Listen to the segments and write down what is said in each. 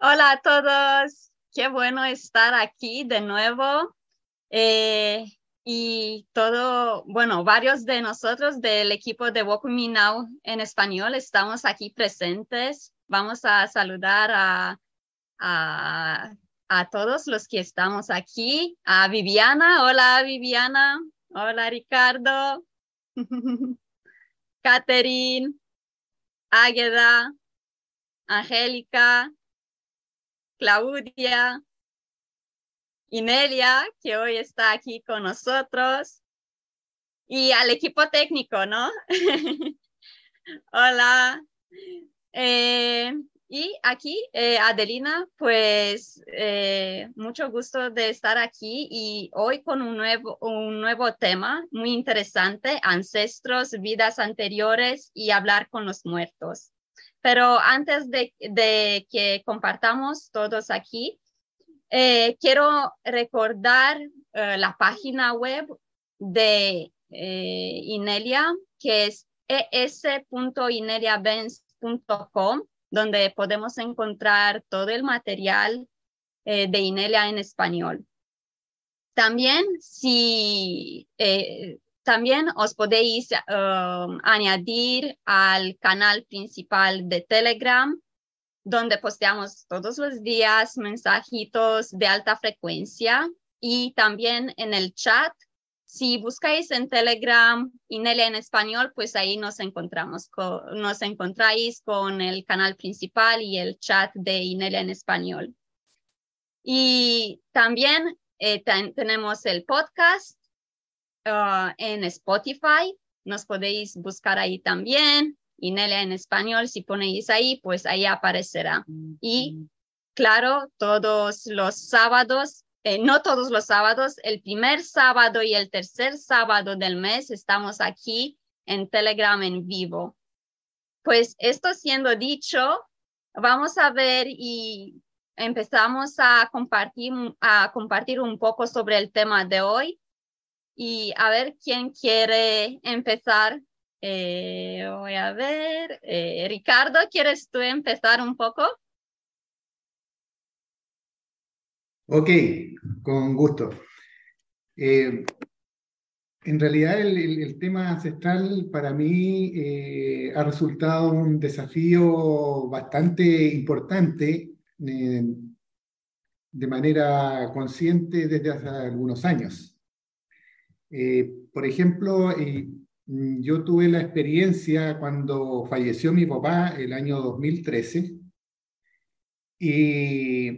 Hola a todos, qué bueno estar aquí de nuevo. Eh, y todo, bueno, varios de nosotros del equipo de Walk Now en español estamos aquí presentes. Vamos a saludar a, a, a todos los que estamos aquí. A Viviana, hola Viviana, hola Ricardo, Catherine, Águeda, Angélica, Claudia, Inelia, que hoy está aquí con nosotros, y al equipo técnico, ¿no? Hola. Eh, y aquí, eh, Adelina, pues eh, mucho gusto de estar aquí y hoy con un nuevo, un nuevo tema muy interesante, ancestros, vidas anteriores y hablar con los muertos. Pero antes de, que compartamos todos aquí, eh, quiero recordar eh, la página web de eh, Inelia, que es es.ineliabenz.com, donde podemos encontrar todo el material de Inelia en español. También, si también os podéis añadir al canal principal de Telegram donde posteamos todos los días mensajitos de alta frecuencia y también en el chat. Si buscáis en Telegram Inelia en español, pues ahí nos encontramos, nos encontráis con el canal principal y el chat de Inelia en español. Y también eh, tenemos el podcast uh, en Spotify, nos podéis buscar ahí también. Inelia en español, si ponéis ahí, pues ahí aparecerá. Y claro, todos los sábados, eh, no todos los sábados, el primer sábado y el tercer sábado del mes estamos aquí en Telegram en vivo. Pues esto siendo dicho, vamos a ver y empezamos a compartir, a compartir un poco sobre el tema de hoy y a ver quién quiere empezar eh, voy a ver. Eh, Ricardo, ¿quieres tú empezar un poco? Ok, con gusto. Eh, en realidad el, tema ancestral para mí ha resultado un desafío bastante importante de manera consciente desde hace algunos años. Por ejemplo, Mm, yo tuve la experiencia cuando falleció mi papá el año 2013 y,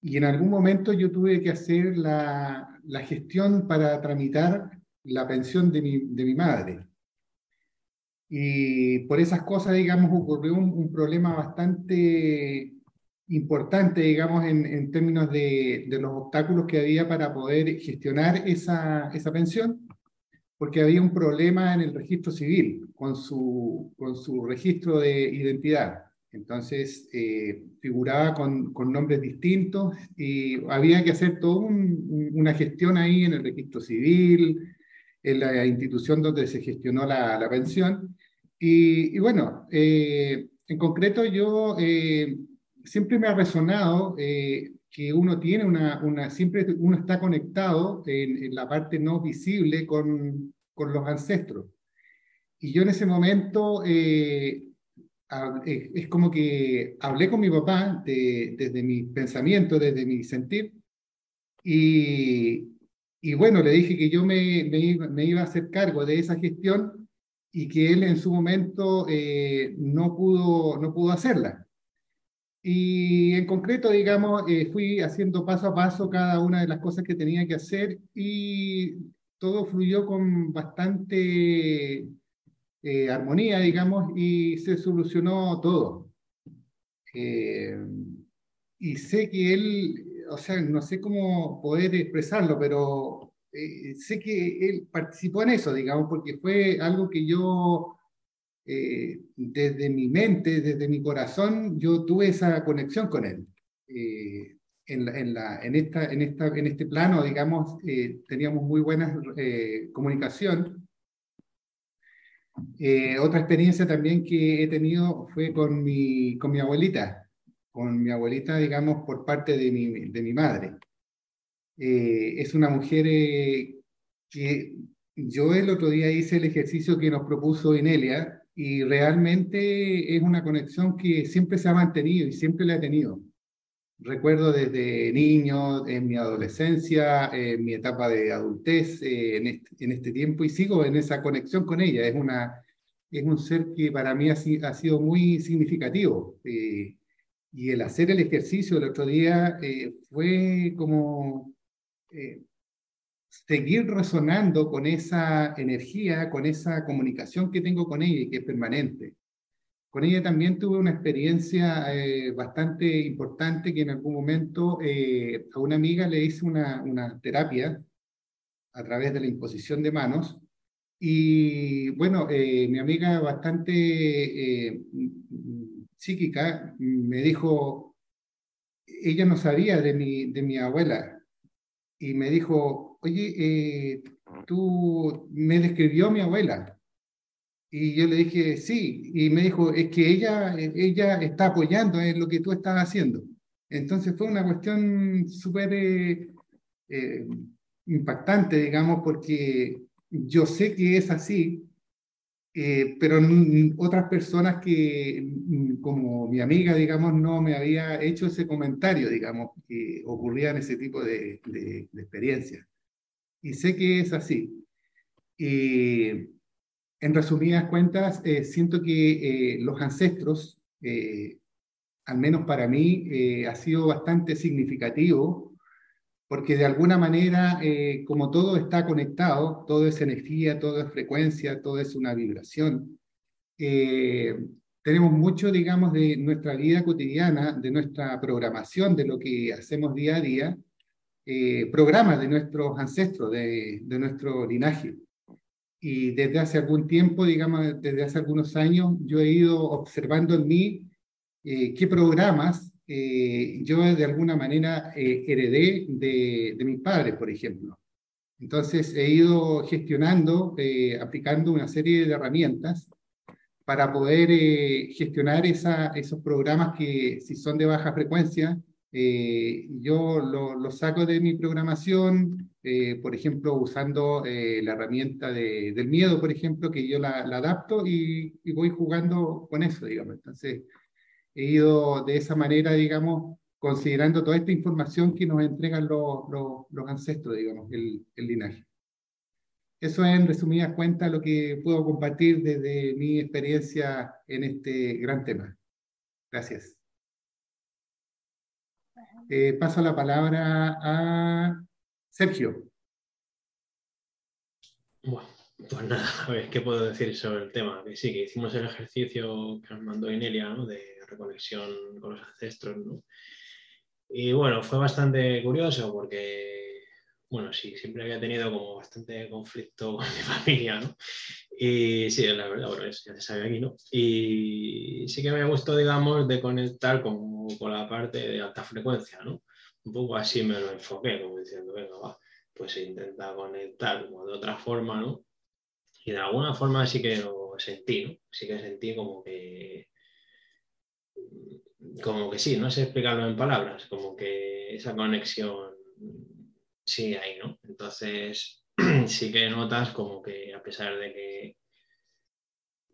y en algún momento yo tuve que hacer la, gestión para tramitar la pensión de mi, de mi, madre. Y por esas cosas, digamos, ocurrió un problema bastante importante, digamos, en, en términos de, de, los obstáculos que había para poder gestionar esa, esa pensión porque había un problema en el registro civil con su, con su registro de identidad. Entonces, eh, figuraba con, con, nombres distintos y había que hacer toda una gestión ahí en el registro civil, en la institución donde se gestionó la, la pensión. Y, y bueno, eh, en concreto yo eh, siempre me ha resonado que uno tiene una, una, siempre uno está conectado en, la parte no visible con, con, los ancestros. Y yo en ese momento eh, eh, es como que hablé con mi papá desde mi pensamiento, desde mi sentir, y, y bueno, le dije que yo me, me, iba a hacer cargo de esa gestión y que él en su momento eh, no, pudo, no pudo hacerla. Y en concreto, digamos, eh, fui haciendo paso a paso cada una de las cosas que tenía que hacer y todo fluyó con bastante eh, armonía, digamos, y se solucionó todo. Eh, y sé que él, o sea, no sé cómo poder expresarlo, pero sé que él participó en eso, digamos, porque fue algo que yo eh, desde mi mente, desde mi corazón, yo tuve esa conexión con él. Eh, en, en, la, en, esta, en, esta, en este plano, digamos, eh, teníamos muy buena comunicación. otra experiencia también que he tenido fue con mi, con mi abuelita. con mi abuelita, digamos, por parte de mi, de mi madre. Eh, es una mujer eh, que yo el otro día hice el ejercicio que nos propuso Inelia y realmente es una conexión que siempre se ha mantenido y siempre la he tenido. Recuerdo desde niño, en mi adolescencia, en mi etapa de adultez, eh, en, este, en, este, tiempo y sigo en esa conexión con ella. Es, una, es un ser que para mí ha, ha sido muy significativo. Eh, y el hacer el ejercicio el otro día eh, fue como seguir resonando con esa energía, con esa comunicación que tengo con ella y que es permanente. Con ella también tuve una experiencia eh, bastante importante que en algún momento eh, a una amiga le hice una, una, terapia a través de la imposición de manos. Y bueno, eh, mi amiga bastante psíquica me dijo, ella no sabía de mi, de mi abuela, y me dijo, oye, tú me describió mi abuela y yo le dije, sí, y me dijo, es que ella, ella está apoyando en lo que tú estás haciendo. Entonces fue una cuestión súper eh, eh, impactante, digamos, porque yo sé que es así, eh, pero otras personas que, como mi amiga, digamos, no me había hecho ese comentario, digamos, que ocurrían ese tipo de, de, de experiencias. Y sé que es así. Y en resumidas cuentas, eh, siento que eh, los ancestros, eh, al menos para mí, ha sido bastante significativo, porque de alguna manera, como todo está conectado, todo es energía, todo es frecuencia, todo es una vibración, tenemos mucho, digamos, de nuestra vida cotidiana, de nuestra programación, de lo que hacemos día a día, programas de nuestros ancestros, de, nuestro linaje. Y desde hace algún tiempo, digamos, desde hace algunos años, yo he ido observando en mí eh, qué programas eh, yo de alguna manera eh, heredé de, de mis padres, por ejemplo. Entonces he ido gestionando, aplicando una serie de herramientas para poder gestionar esos programas que si son de baja frecuencia, yo los lo saco de mi programación, eh, por ejemplo, usando eh, la herramienta de, del miedo, por ejemplo, que yo la, adapto y, voy jugando con eso, digamos. Entonces, he ido de esa manera, digamos, considerando toda esta información que nos entregan los, los, ancestros, digamos, el, el, linaje. Eso es, en resumidas cuentas, lo que puedo compartir desde mi experiencia en este gran tema. Gracias. Eh, paso la palabra a Sergio. Bueno, pues nada, a ver, ¿qué puedo decir sobre el tema? Sí, que hicimos el ejercicio que nos mandó Inelia. De reconexión con los ancestros, ¿no? Y bueno, fue bastante curioso porque, bueno, sí, siempre había tenido como bastante conflicto con mi familia, ¿no? Y sí, la verdad, bueno, ya se sabe aquí, ¿no? Y sí que me gustó, digamos, de conectar con, con la parte de alta frecuencia, ¿no? un poco así me lo enfoqué, como diciendo, venga, va, pues intenta conectar como de otra forma, ¿no? Y de alguna forma sí que lo sentí, ¿no? Sí que sentí como que, como que sí, no sé explicarlo en palabras, como que esa conexión sí hay, ¿no? Entonces sí que notas como que a pesar de que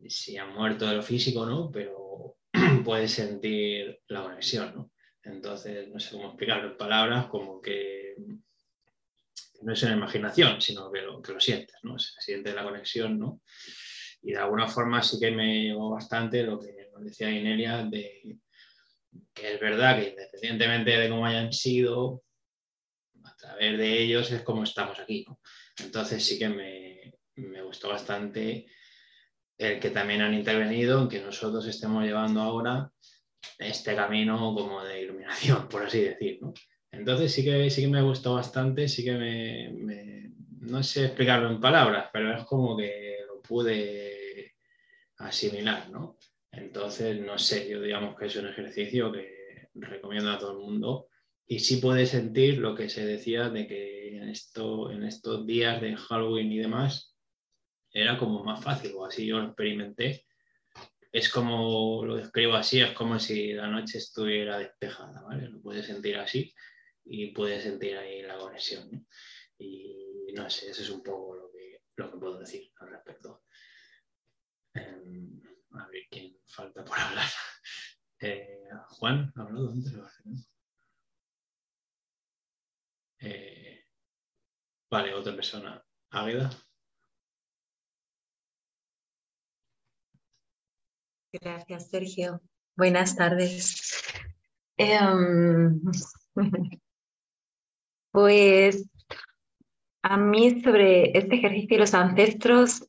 sí ha muerto de lo físico, ¿no? Pero puedes sentir la conexión, ¿no? Entonces, no sé cómo explicarlo en palabras, como que, no es una imaginación, sino que lo, que lo sientes, ¿no? Se siente la conexión, ¿no? Y de alguna forma sí que me llegó bastante lo que nos decía Inelia, de que es verdad que independientemente de cómo hayan sido, a través de ellos es como estamos aquí, ¿no? Entonces sí que me, me gustó bastante el que también han intervenido, en que nosotros estemos llevando ahora este camino como de iluminación, por así decir. Entonces sí que, sí que me gustó bastante, sí que me, no sé explicarlo en palabras, pero es como que lo pude asimilar, ¿no? Entonces, no sé, yo digamos que es un ejercicio que recomiendo a todo el mundo y sí puede sentir lo que se decía de que en, esto, en estos días de Halloween y demás era como más fácil, o así yo lo experimenté, es como, lo describo así, es como si la noche estuviera despejada, ¿vale? Lo puedes sentir así y puedes sentir ahí la conexión. Y no sé, eso es un poco lo que, lo que puedo decir al respecto. Em, a ver quién falta por hablar. Eh, Juan, ¿ha hablado antes? Eh, vale, otra persona. Águeda. Gracias, Sergio. Buenas tardes. Em, pues a mí sobre este ejercicio y los ancestros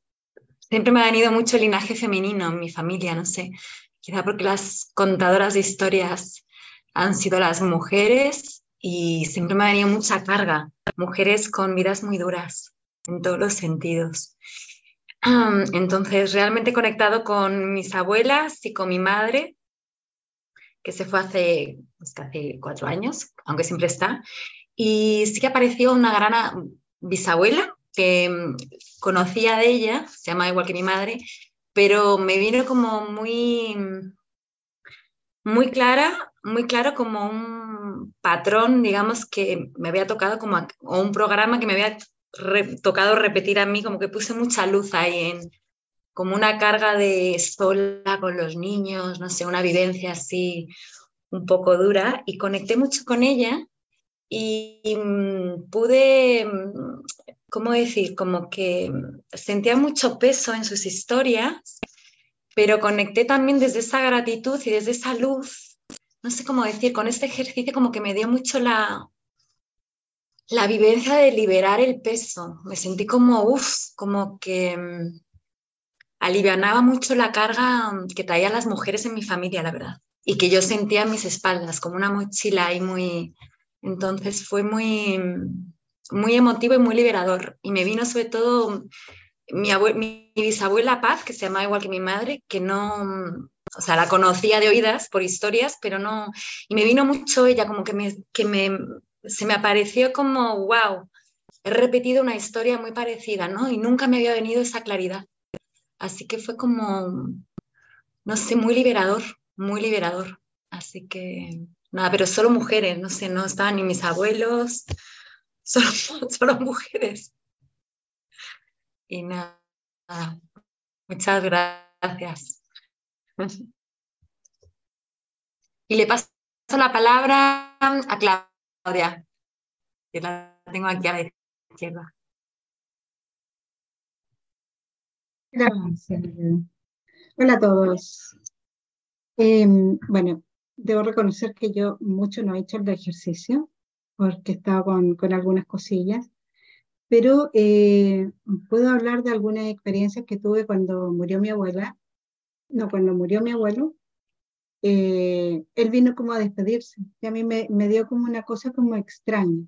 siempre me ha venido mucho el linaje femenino en mi familia, no sé, quizá porque las contadoras de historias han sido las mujeres y siempre me ha venido mucha carga, mujeres con vidas muy duras en todos los sentidos. Entonces, realmente conectado con mis abuelas y con mi madre, que se fue hace, pues, hace cuatro años, aunque siempre está. Y sí que apareció una gran bisabuela que mm, conocía de ella, se llama igual que mi madre, pero me vino como muy, muy clara, muy claro como un patrón, digamos, que me había tocado como, o un programa que me había tocado repetir a mí, como que puse mucha luz ahí en como una carga de sola con los niños, no sé, una vivencia así un poco dura y conecté mucho con ella y, mm, pude, mm, ¿cómo decir? Como que sentía mucho peso en sus historias, pero conecté también desde esa gratitud y desde esa luz, no sé cómo decir, con este ejercicio como que me dio mucho la, la vivencia de liberar el peso. Me sentí como, uff, como que mm, alivianaba mucho la carga mm, que traían las mujeres en mi familia, la verdad. Y que yo sentía en mis espaldas, como una mochila ahí muy... Entonces fue muy, mm, muy emotivo y muy liberador. Y me vino sobre todo mi, mi, bisabuela Paz, que se llama igual que mi madre, que no, o sea, la conocía de oídas por historias, pero no, y me vino mucho ella, como que me, que me, se me apareció como, wow, he repetido una historia muy parecida, ¿no? Y nunca me había venido esa claridad. Así que fue como, no sé, muy liberador, muy liberador. Así que, nada, pero solo mujeres, no sé, no estaban ni mis abuelos, solo, solo mujeres. Y nada, muchas gracias. Y le paso la palabra a Claudia. Claudia, que la tengo aquí a la izquierda. Gracias. Hola a todos. Em, bueno, debo reconocer que yo mucho no he hecho el ejercicio porque estaba con, con algunas cosillas, pero eh, puedo hablar de algunas experiencias que tuve cuando murió mi abuela, no, cuando murió mi abuelo, eh, él vino como a despedirse y a mí me, me dio como una cosa como extraña,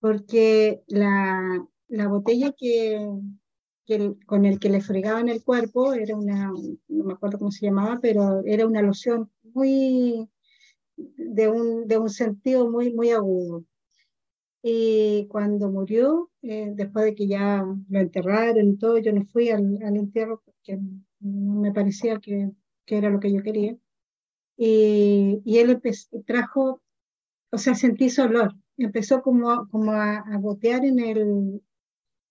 porque la, la botella que, que con el que le fregaban el cuerpo era una, no me acuerdo cómo se llamaba, pero era una loción muy, de un, de un sentido muy, muy agudo. Y cuando murió, eh, después de que ya lo enterraron y todo, yo no fui al, al entierro porque no me parecía que, que era lo que yo quería y, él trajo, o sea, sentí su olor, empezó como, como a, a gotear en, el,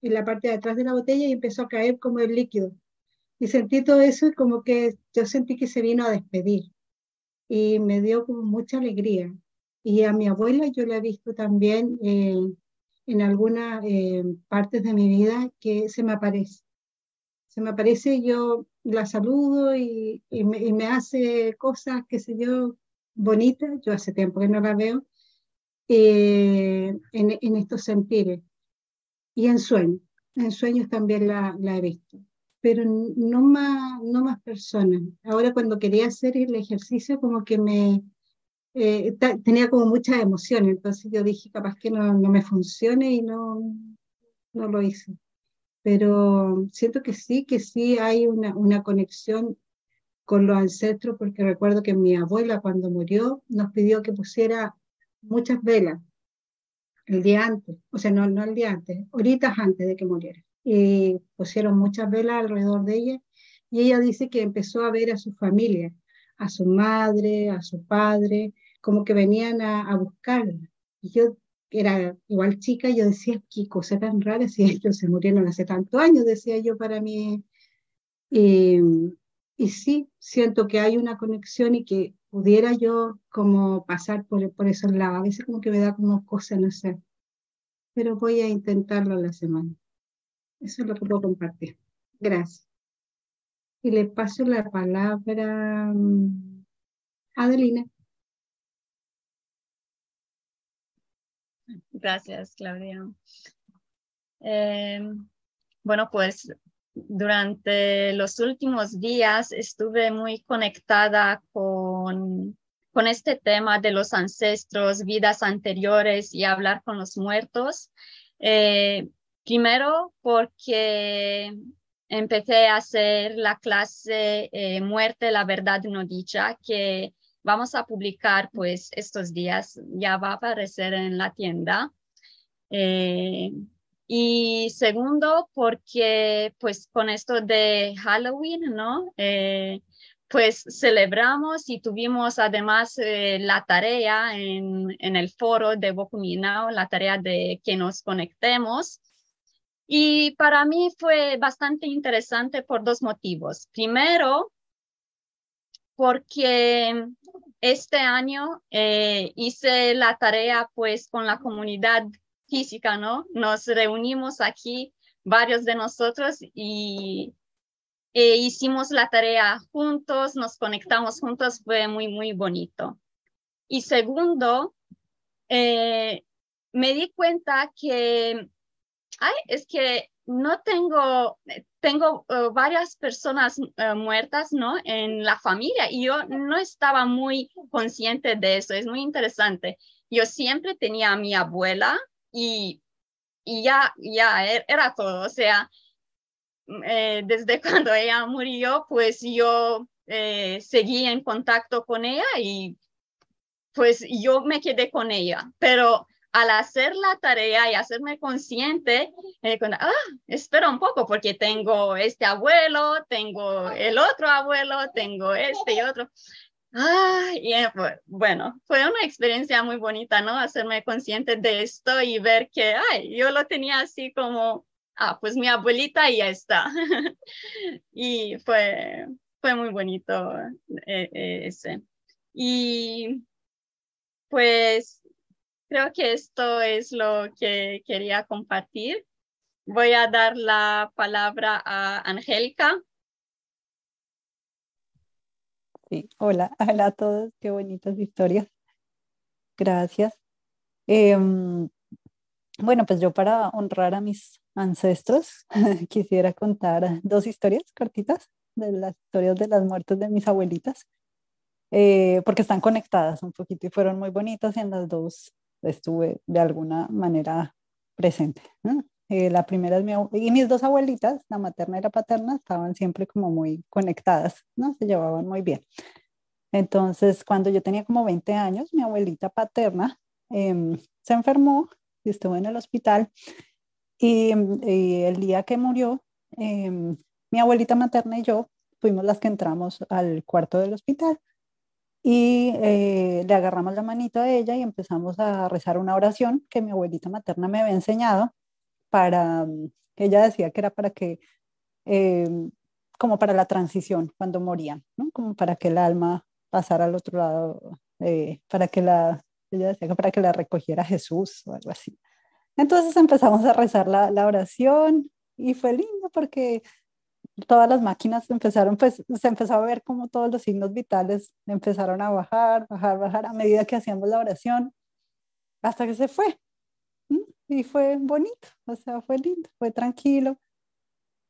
en la parte de atrás de la botella y empezó a caer como el líquido. Y sentí todo eso y como que yo sentí que se vino a despedir y me dio como mucha alegría. Y a mi abuela yo la he visto también eh, en algunas eh, partes de mi vida que se me aparece. Se me aparece yo la saludo y, y, me, hace cosas, qué sé yo, bonitas, yo hace tiempo que no la veo, eh, en, en, estos sentires. Y en sueños, en sueños también la, la, he visto, pero no más, no más personas. Ahora cuando quería hacer el ejercicio como que me... Eh, tenía como muchas emociones, entonces yo dije capaz que no, no me funcione y no, no lo hice pero siento que sí, que sí hay una, una conexión con los ancestros, porque recuerdo que mi abuela cuando murió nos pidió que pusiera muchas velas el día antes, o sea, no, no el día antes, horitas antes de que muriera. Y pusieron muchas velas alrededor de ella Y ella dice que empezó a ver a su familia, a su madre, a su padre, como que venían a, a buscarla. Y yo era igual chica, yo decía, qué cosa tan rara, si ellos se murieron hace tantos años, decía yo para mí. Y, y sí, siento que hay una conexión y que pudiera yo como pasar por, por esos lados. A veces como que me da como cosa, no sé. Pero voy a intentarlo la semana. Eso es lo que puedo compartir. Gracias. Y le paso la palabra mm, a Adelina. Gracias, Claudia. Eh, bueno, pues durante los últimos días estuve muy conectada con, con este tema de los ancestros, vidas anteriores y hablar con los muertos. Eh, primero porque empecé a hacer la clase eh, Muerte, la verdad no dicha, que vamos a publicar pues estos días, ya va a aparecer en la tienda. Eh, y segundo, porque pues con esto de Halloween, ¿no? Eh, pues celebramos y tuvimos además eh, la tarea en, en, el foro de Bokuminao, la tarea de que nos conectemos. Y para mí fue bastante interesante por dos motivos. Primero, porque este año eh, hice la tarea pues con la comunidad física, ¿no? Nos reunimos aquí, varios de nosotros, y e hicimos la tarea juntos, nos conectamos juntos, fue muy, muy bonito. Y segundo, eh, me di cuenta que, ay, es que no tengo, tengo eh, varias personas eh, muertas, ¿no? En la familia y yo no estaba muy consciente de eso, es muy interesante. Yo siempre tenía a mi abuela y, ya, ya e, era todo, o sea, eh, desde cuando ella murió, pues yo seguí en contacto con ella y pues yo me quedé con ella, pero al hacer la tarea y hacerme consciente, eh, ah, espera un poco porque tengo este abuelo, tengo el otro abuelo, tengo este y otro. Ah, y eh, bueno, fue una experiencia muy bonita, ¿no? Hacerme consciente de esto y ver que, ay, yo lo tenía así como, ah, pues mi abuelita y ya está. y fue, fue muy bonito eh, ese. Y pues creo que esto es lo que quería compartir. Voy a dar la palabra a Angélica. Sí, hola, hola a todos, qué bonitas historias. Gracias. Em, bueno, pues yo para honrar a mis ancestros quisiera contar dos historias cortitas de las historias de las muertes de mis abuelitas, eh, porque están conectadas un poquito y fueron muy bonitas y en las dos estuve de alguna manera presente. Eh, la primera es mi y mis dos abuelitas, la materna y la paterna, estaban siempre como muy conectadas, ¿no? Se llevaban muy bien. Entonces, cuando yo tenía como 20 años, mi abuelita paterna em, se enfermó y estuvo en el hospital. Y, el día que murió, em, mi abuelita materna y yo fuimos las que entramos al cuarto del hospital y eh, le agarramos la manito a ella y empezamos a rezar una oración que mi abuelita materna me había enseñado para, mm, ella decía que era para que, eh, como para la transición cuando morían, ¿no? como para que el alma pasara al otro lado, eh, para que la, ella decía que para que la recogiera Jesús o algo así. Entonces empezamos a rezar la, la oración y fue lindo porque todas las máquinas empezaron, pues se empezó a ver como todos los signos vitales empezaron a bajar, bajar, bajar a medida que hacíamos la oración, hasta que se fue. Y fue bonito, o sea, fue lindo, fue tranquilo.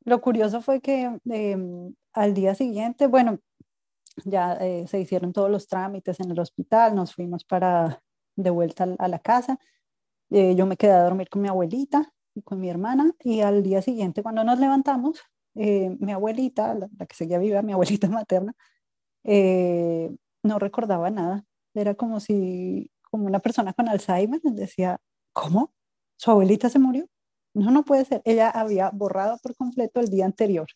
Lo curioso fue que em, al día siguiente, bueno, ya eh, se hicieron todos los trámites en el hospital, nos fuimos para de vuelta a la casa. Eh, yo me quedé a dormir con mi abuelita y con mi hermana y al día siguiente cuando nos levantamos eh, mi abuelita, la, que seguía viva, mi abuelita materna, eh, no recordaba nada. Era como si, como una persona con Alzheimer, decía, ¿cómo? ¿Su abuelita se murió? No, no puede ser. Ella había borrado por completo el día anterior.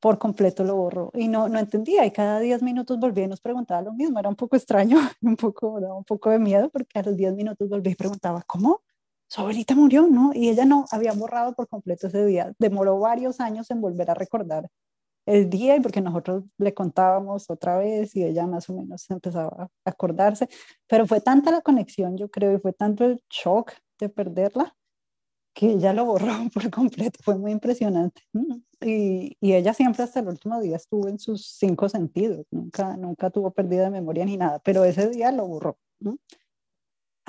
por completo lo borró y no, no entendía y cada 10 minutos volvía y nos preguntaba lo mismo, era un poco extraño, un poco, un poco de miedo porque a los 10 minutos volvía y preguntaba, ¿cómo? Su abuelita murió, ¿no? Y ella no, había borrado por completo ese día, demoró varios años en volver a recordar el día y porque nosotros le contábamos otra vez y ella más o menos empezaba a acordarse, pero fue tanta la conexión, yo creo, y fue tanto el shock de perderla que ella lo borró por completo, fue muy impresionante. Y, y, ella siempre hasta el último día estuvo en sus cinco sentidos, nunca, nunca tuvo pérdida de memoria ni nada, pero ese día lo borró.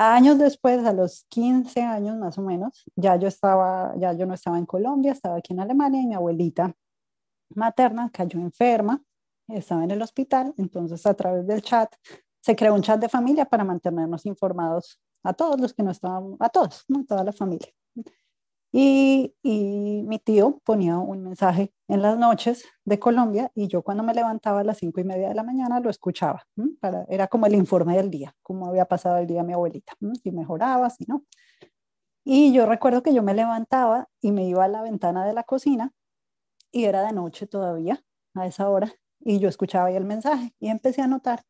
Años después, a los 15 años más o menos, ya yo estaba, ya yo no estaba en Colombia, estaba aquí en Alemania y mi abuelita materna cayó enferma, estaba en el hospital, entonces a través del chat se creó un chat de familia para mantenernos informados a todos los que no estaban, a todos, ¿no? toda la familia. Y, mi tío ponía un mensaje en las noches de Colombia y yo cuando me levantaba a las cinco y media de la mañana lo escuchaba. Era como el informe del día, cómo había pasado el día mi abuelita, si mejoraba, si no. Y yo recuerdo que yo me levantaba y me iba a la ventana de la cocina y era de noche todavía a esa hora y yo escuchaba ahí el mensaje y empecé a notar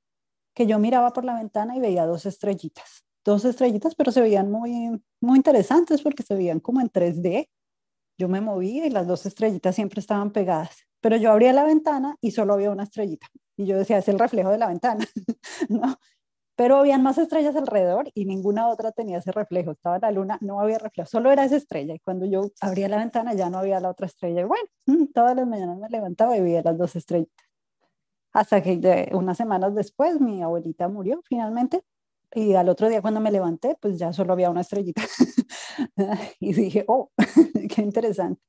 que yo miraba por la ventana y veía dos estrellitas, dos estrellitas, pero se veían muy, muy interesantes porque se veían como en 3D. Yo me movía y las dos estrellitas siempre estaban pegadas, pero yo abría la ventana y solo había una estrellita. Y yo decía, es el reflejo de la ventana, ¿no? pero habían más estrellas alrededor y ninguna otra tenía ese reflejo. Estaba la luna, no había reflejo, solo era esa estrella. Y cuando yo abría la ventana ya no había la otra estrella. Y bueno, mm, todas las mañanas me levantaba y veía las dos estrellas. Hasta que unas semanas después mi abuelita murió finalmente. Y al otro día cuando me levanté, pues ya solo había una estrellita. y dije, oh, qué interesante.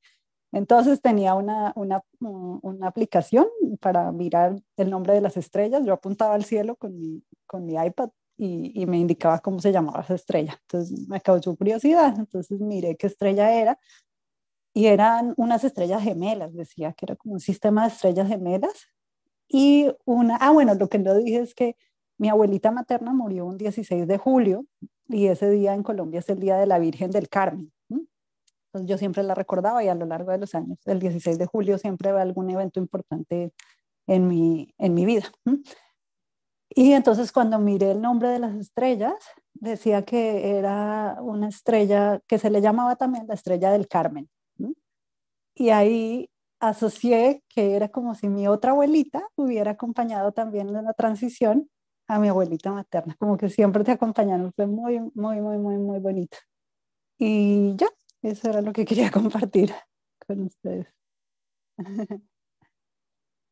Entonces tenía una, una, una, aplicación para mirar el nombre de las estrellas. Yo apuntaba al cielo con mi, con mi iPad y, y, me indicaba cómo se llamaba esa estrella. Entonces me causó curiosidad. Entonces miré qué estrella era. Y eran unas estrellas gemelas, decía que era como un sistema de estrellas gemelas. Y una, ah, bueno, lo que no dije es que mi abuelita materna murió un 16 de julio y ese día en Colombia es el Día de la Virgen del Carmen yo siempre la recordaba y a lo largo de los años, el 16 de julio siempre va algún evento importante en mi, en mi vida. Y entonces cuando miré el nombre de las estrellas, decía que era una estrella que se le llamaba también la estrella del Carmen. Y ahí asocié que era como si mi otra abuelita hubiera acompañado también en la transición a mi abuelita materna, como que siempre te acompañaron, fue muy, muy, muy, muy, muy bonito. Y ya, eso era lo que quería compartir con ustedes.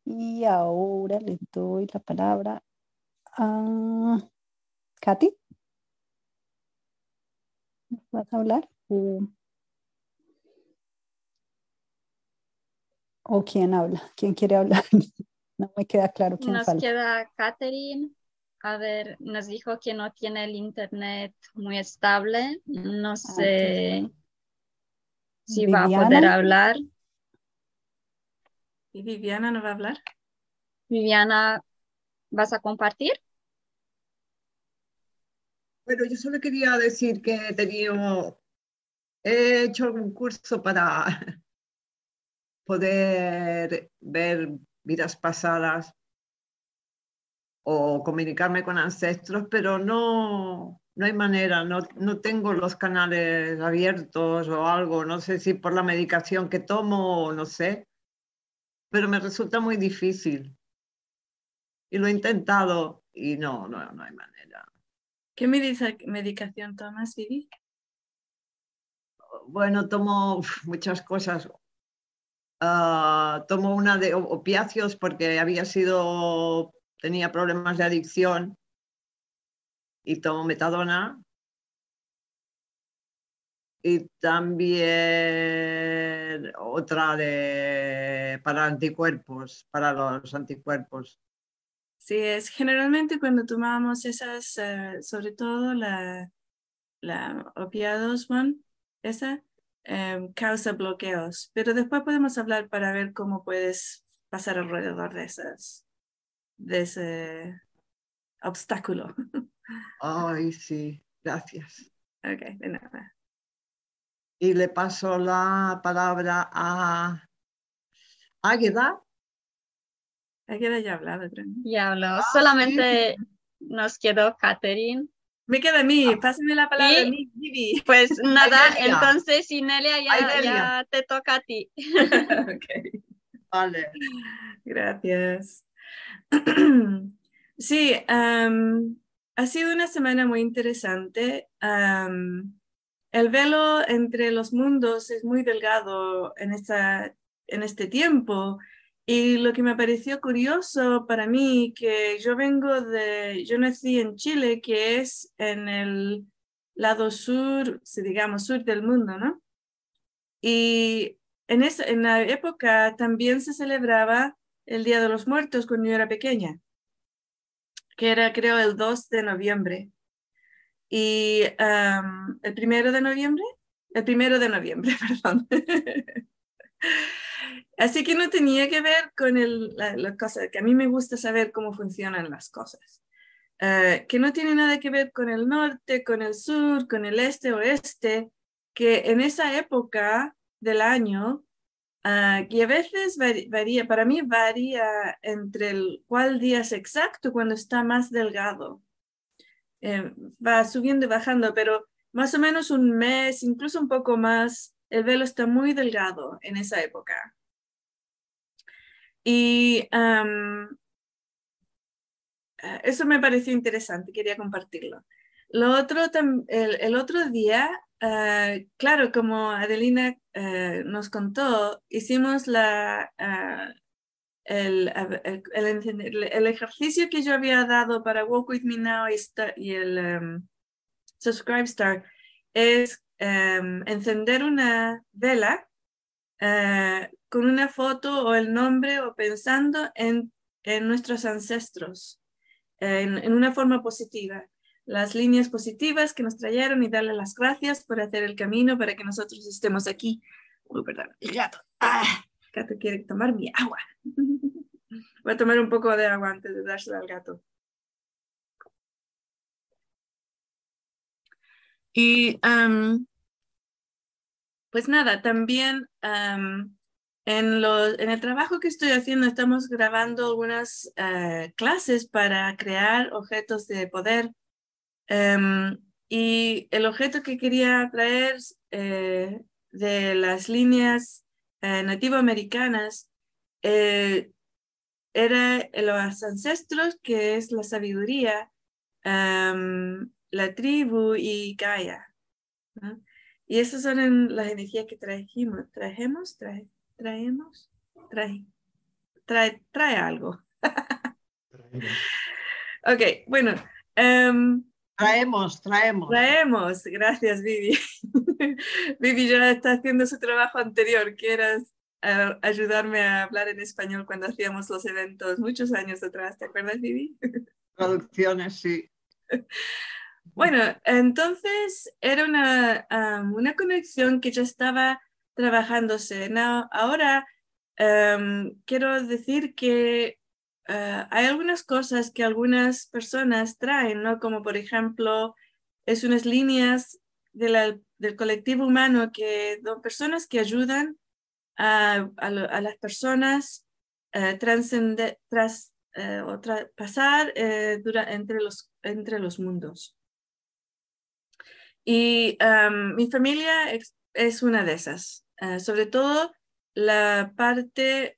y ahora le doy la palabra a Katy. ¿Vas a hablar? ¿O, quién habla? ¿Quién quiere hablar? no me queda claro quién Nos queda Catherine. A ver, nos dijo que no tiene el internet muy estable. No sé si va a poder hablar. ¿Y Viviana no va a hablar? Viviana, ¿vas a compartir? Bueno, yo solo quería decir que he tenido, he hecho algún curso para poder ver vidas pasadas o comunicarme con ancestros, pero no, no hay manera, no, no, tengo los canales abiertos o algo, no sé si por la medicación que tomo o no sé, pero me resulta muy difícil. Y lo he intentado y no, no, no hay manera. ¿Qué medicación tomas, Vivi? Bueno, tomo muchas cosas. Ah, tomo una de opiáceos porque había sido, tenía problemas de adicción y tomo metadona. Y también otra de para anticuerpos, para los anticuerpos. Sí, es generalmente cuando tomamos esas, eh, sobre todo la, la opiados esa em, causa bloqueos, pero después podemos hablar para ver cómo puedes pasar alrededor de esas, de ese obstáculo. Ay, sí, gracias. Ok, de nada. Y le paso la palabra a Águeda Aquella ya hablado, creo. Ya habló. Solamente nos quedó Catherine. Me queda a mí, pásame la palabra a mí, Vivi. Pues nada, entonces Inelia ya, ya te toca a ti. Ok. Vale. Gracias. Sí, ha sido una semana muy interesante. El velo entre los mundos es muy delgado en, esta, en este tiempo. Y lo que me pareció curioso para mí, que yo vengo de, yo nací en Chile, que es en el lado sur, si digamos, sur del mundo, ¿no? Y en, esa, en la época también se celebraba el Día de los Muertos cuando yo era pequeña, que era creo el 2 de noviembre. Y el primero de noviembre, el primero de noviembre, perdón. Así que no tenía que ver con el, la, la cosa, que a mí me gusta saber cómo funcionan las cosas. Eh, que no tiene nada que ver con el norte, con el sur, con el este, oeste, que en esa época del año Ah, y a veces varía, para mí varía entre el cuál día es exacto cuando está más delgado. Eh, va subiendo y bajando, pero más o menos un mes, incluso un poco más, el velo está muy delgado en esa época. Y ah, eso me pareció interesante, quería compartirlo. Lo otro, el otro día, ah, claro, como Adelina eh, nos contó, hicimos la, ah, el, el, el ejercicio que yo había dado para Walk With Me Now y, el em, Subscribe Star es em, encender una vela eh, con una foto o el nombre o pensando en, nuestros ancestros en una forma positiva. Las líneas positivas que nos trajeron y darle las gracias por hacer el camino para que nosotros estemos aquí. Uy, perdón, el gato. Ah, el gato quiere tomar mi agua. Voy a tomar un poco de agua antes de dársela al gato. Y pues nada, también am, en, los- en el trabajo que estoy haciendo estamos grabando algunas eh, clases para crear objetos de poder. Em, y el objeto que quería traer eh, de las líneas eh, nativoamericanas eh, era los ancestros, que es la sabiduría, em, la tribu y Gaia. ¿no? Y esas son las energías que trajimos, trajemos, trae, traemos, trae, trae, trae algo. Ok, bueno. em, Traemos, traemos. Traemos, gracias Vivi. Vivi ya está haciendo su trabajo anterior, que era ayudarme a hablar en español cuando hacíamos los eventos muchos años atrás, ¿te acuerdas Vivi? Traducciones, sí. Bueno, entonces era una, am, una conexión que ya estaba trabajándose. Ahora em, quiero decir que eh, hay algunas cosas que algunas personas traen, ¿no? Como por ejemplo, es unas líneas de la- del colectivo humano que son personas que ayudan a, a a las personas transcende- tras, o tra- pasar eh, dura- entre, los, entre los mundos. Y am, mi familia es, una de esas, eh, sobre todo la parte,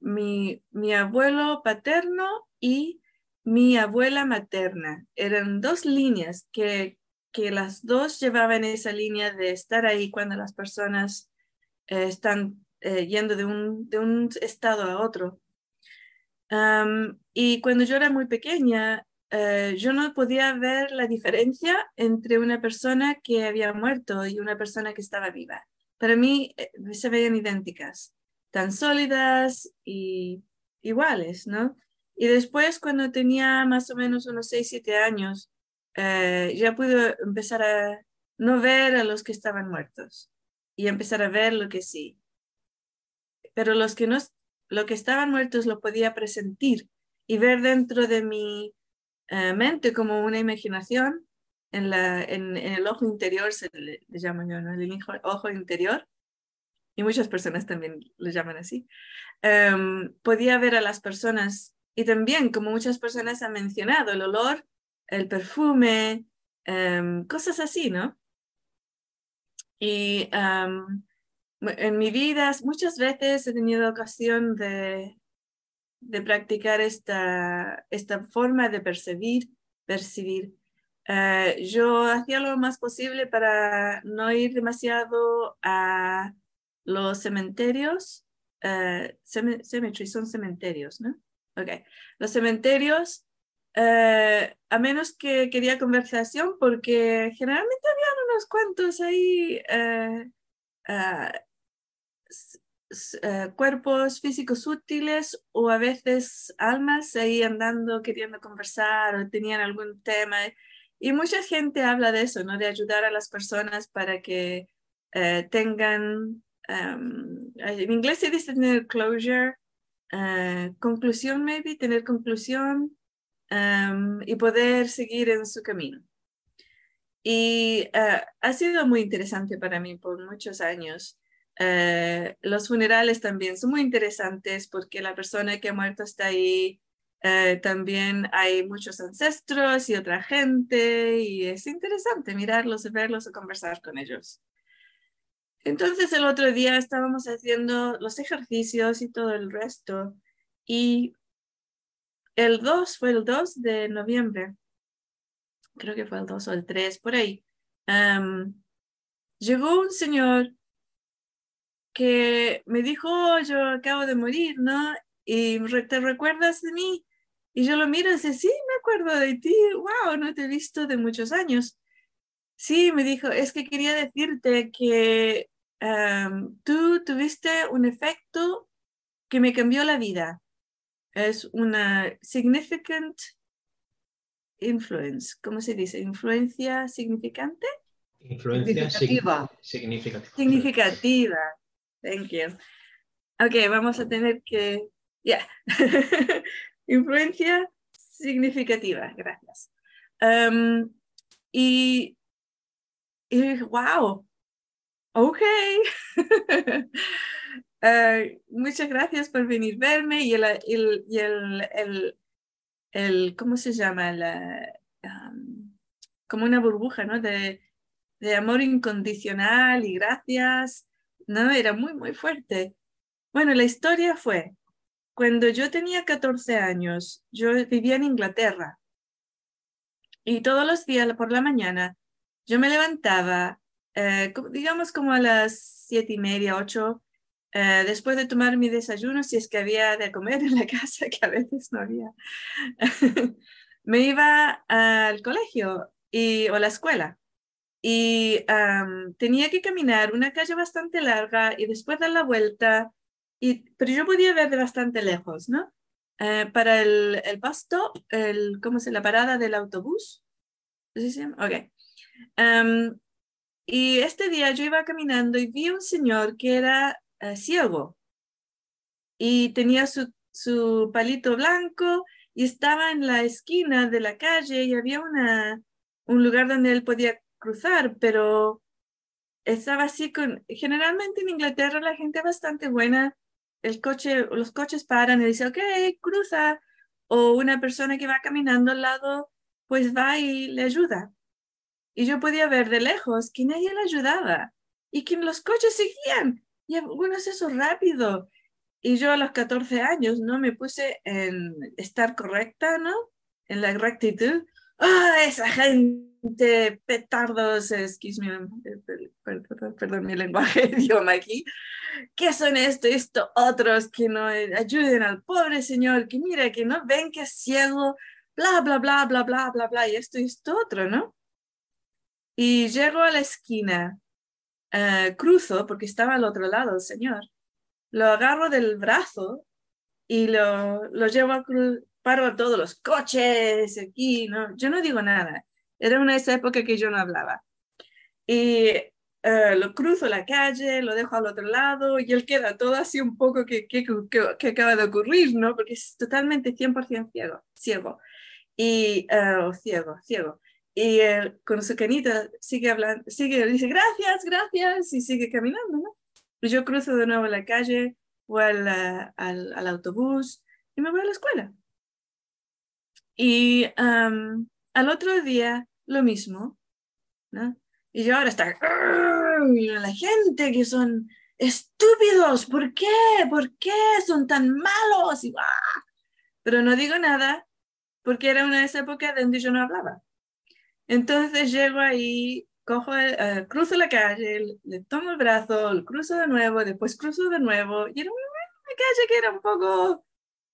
mi, mi abuelo paterno y mi abuela materna. Eran dos líneas que, que las dos llevaban esa línea de estar ahí cuando las personas eh, están eh, yendo de un, de un estado a otro. Y cuando yo era muy pequeña, eh, yo no podía ver la diferencia entre una persona que había muerto y una persona que estaba viva. Para mí se veían idénticas, tan sólidas y iguales, ¿no? Y después, cuando tenía más o menos unos 6, 7 años, eh, ya pude empezar a no ver a los que estaban muertos y empezar a ver lo que sí. Pero los que no, lo que estaban muertos lo podía presentir y ver dentro de mi eh, mente como una imaginación en, la, en, el ojo interior, se le, le llamo yo, ¿no? el ojo interior. Y muchas personas también lo llaman así, em, podía ver a las personas y también, como muchas personas han mencionado, el olor, el perfume, em, cosas así, ¿no? Y en mi vida muchas veces he tenido ocasión de, de practicar esta, esta forma de percibir, percibir. Eh, yo hacía lo más posible para no ir demasiado a los cementerios. Uh, son cementerios, ¿no? Ok. Los cementerios, eh, a menos que quería conversación, porque generalmente había unos cuantos ahí eh, cuerpos físicos útiles o a veces almas ahí andando queriendo conversar o tenían algún tema. Y mucha gente habla de eso, ¿no? De ayudar a las personas para que tengan, em, en inglés se dice tener closure, eh, conclusión, maybe, tener conclusión em, y poder seguir en su camino. Y ha sido muy interesante para mí por muchos años. Eh, los funerales también son muy interesantes porque la persona que ha muerto está ahí. Eh, también hay muchos ancestros y otra gente y es interesante mirarlos, verlos o conversar con ellos. Entonces el otro día estábamos haciendo los ejercicios y todo el resto y el 2 fue el 2 de noviembre, creo que fue el 2 o el 3, por ahí. llegó un señor que me dijo, oh, yo acabo de morir, ¿no? Y te recuerdas de mí. Y yo lo miro y dice, sí, me acuerdo de ti, wow, no te he visto de muchos años. Sí, me dijo, es que quería decirte que tú tuviste un efecto que me cambió la vida. Es una significant influence, ¿cómo se dice? ¿Influencia significante? Influencia significativa. Significativa. Thank you. Ok, vamos a tener que, ya, influencia significativa, gracias. Um, y, y, wow, ok. uh, muchas gracias por venir a verme y el, el, el, el, ¿cómo se llama? La, como una burbuja, ¿no? De, de amor incondicional y gracias no, era muy, muy fuerte. Bueno, la historia fue, cuando yo tenía 14 años, yo vivía en Inglaterra y todos los días por la mañana yo me levantaba, eh, digamos como a las siete y media, ocho, eh, después de tomar mi desayuno, si es que había de comer en la casa, que a veces no había, me iba al colegio y, o la escuela y tenía que caminar una calle bastante larga y después dar la vuelta, y, pero yo podía ver de bastante lejos, ¿no? Eh, para el, el bus el, ¿cómo se la parada del autobús? ¿Sí Ok. y este día yo iba caminando y vi un señor que era eh, ciego y tenía su, su palito blanco y estaba en la esquina de la calle y había una, un lugar donde él podía cruzar, pero estaba así con, generalmente en Inglaterra la gente es bastante buena, el coche, los coches paran y dice, ok, cruza, o una persona que va caminando al lado, pues va y le ayuda. Y yo podía ver de lejos que nadie le ayudaba y que los coches seguían. Y algunos eso rápido. Y yo a los 14 años no me puse en estar correcta, ¿no? En la rectitud. ¡Ah, esa gente! petardos, excuse me, perdón, mi lenguaje idioma aquí, ¿qué son esto, esto, otros que no ayuden al pobre señor, que mira, que no ven que es ciego, bla, bla, bla, bla, bla, bla, bla, y esto esto otro, ¿no? Y llego a la esquina, eh, cruzo, porque estaba al otro lado el señor, lo agarro del brazo y lo, lo llevo a paro a todos los coches aquí, ¿no? Yo no digo nada era una esa época que yo no hablaba. Y eh, lo cruzo la calle, lo dejo al otro lado y él queda todo así un poco que, que, que, acaba de ocurrir, ¿no? Porque es totalmente 100% ciego, ciego. Y, uh, ciego, ciego. Y él con su canita sigue hablando, sigue, dice gracias, gracias y sigue caminando, ¿no? Y yo cruzo de nuevo la calle, voy al, al, al autobús y me voy a la escuela. Y al otro día, lo mismo, ¿no? Y yo ahora está, la gente que son estúpidos, ¿por qué? ¿Por qué son tan malos? Y, Pero no digo nada porque era una de esas épocas donde yo no hablaba. Entonces llego ahí, cojo, eh, cruzo la calle, le tomo el brazo, lo cruzo de nuevo, después cruzo de nuevo. Y era una, calle que era un poco,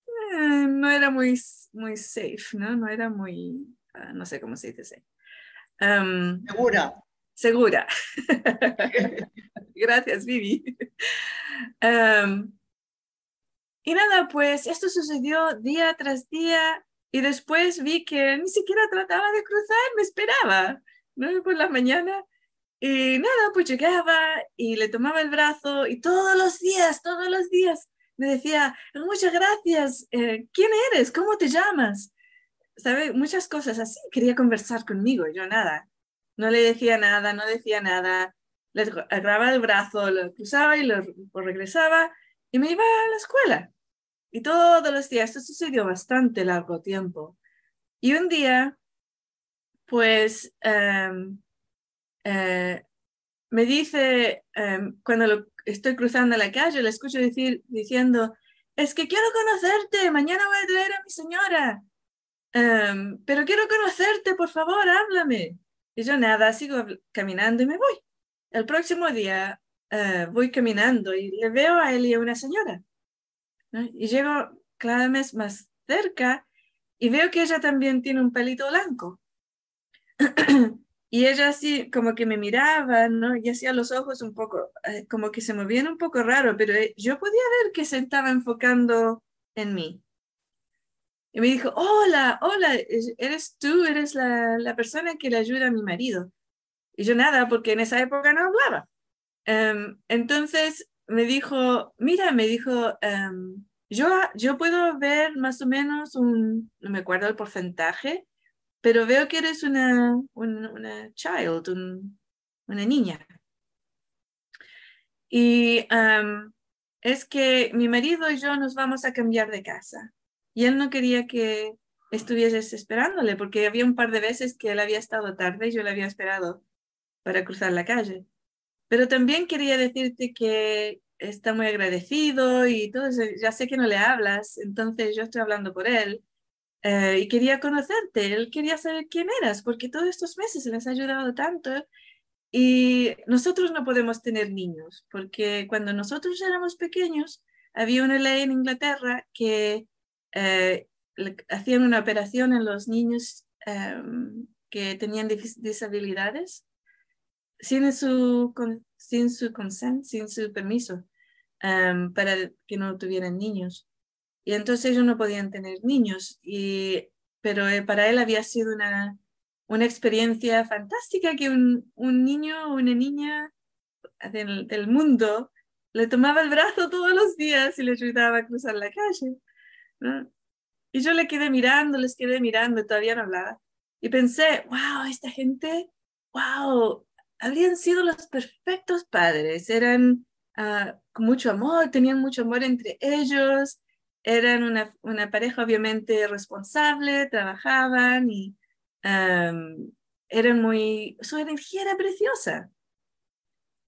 eh, no era muy, muy safe, ¿no? No era muy, ah, no sé cómo se dice. Segura segura. Gracias, Vivi. Em, y nada, pues esto sucedió día tras día y después vi que ni siquiera trataba de cruzar, me esperaba, ¿no? Por la mañana. Y nada, pues llegaba y le tomaba el brazo y todos los días, todos los días me decía, muchas gracias, eh, ¿quién eres? ¿Cómo te llamas? ¿Sabe? Muchas cosas así. Quería conversar conmigo, yo nada. No le decía nada, no decía nada. Le agarraba el brazo, lo cruzaba y lo, regresaba y me iba a la escuela. Y todos los días, esto sucedió bastante largo tiempo. Y un día, pues, em, eh, me dice, em, cuando estoy cruzando la calle, le escucho decir, diciendo, es que quiero conocerte, mañana voy a traer a mi señora, em, pero quiero conocerte, por favor, háblame. Y yo nada, sigo caminando y me voy. El próximo día eh, voy caminando y le veo a él y a una señora. Y llego cada vez más cerca y veo que ella también tiene un pelito blanco. y ella así como que me miraba, ¿no? Y hacía los ojos un poco, eh, como que se movían un poco raro, pero eh, yo podía ver que se estaba enfocando en mí. Y me dijo, hola, hola, eres tú, eres la, la, persona que le ayuda a mi marido. Y yo nada, porque en esa época no hablaba. Em, entonces me dijo, mira, me dijo, em, yo, yo puedo ver más o menos un, no me acuerdo el porcentaje, pero veo que eres una, una, una child, una niña. Y em, es que mi marido y yo nos vamos a cambiar de casa. Y él no quería que estuvieses esperándole, porque había un par de veces que él había estado tarde y yo le había esperado para cruzar la calle. Pero también quería decirte que está muy agradecido y todo. Ya sé que no le hablas, entonces yo estoy hablando por él. Eh, y quería conocerte, él quería saber quién eras, porque todos estos meses le has ayudado tanto. Y nosotros no podemos tener niños, porque cuando nosotros éramos pequeños, había una ley en Inglaterra que eh, hacían una operación en los niños em, que tenían disabilidades sin su, sin su consent, sin su permiso, em, para que no tuvieran niños. Y entonces ellos no podían tener niños, y, pero eh, para él había sido una, una experiencia fantástica que un, un niño o una niña del, del mundo le tomaba el brazo todos los días y le ayudaba a cruzar la calle. Y yo le quedé mirando, les quedé mirando, todavía no hablaba. Y pensé, wow, esta gente, wow, habrían sido los perfectos padres, eran uh, con mucho amor, tenían mucho amor entre ellos, eran una, una pareja obviamente responsable, trabajaban y um, eran muy, su energía era preciosa.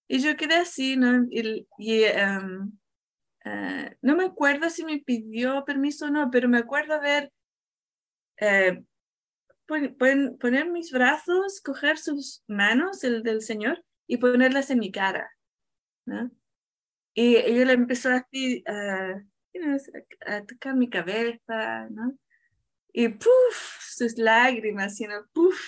Y yo quedé así, ¿no? Y, y um, eh, no me acuerdo si me pidió permiso o no, pero me acuerdo haber eh, poner mis brazos, coger sus manos, el del Señor, y ponerlas en mi cara. ¿no? Y ella empezó así a, tocar mi cabeza, ¿no? Y puff, sus lágrimas, know, puff.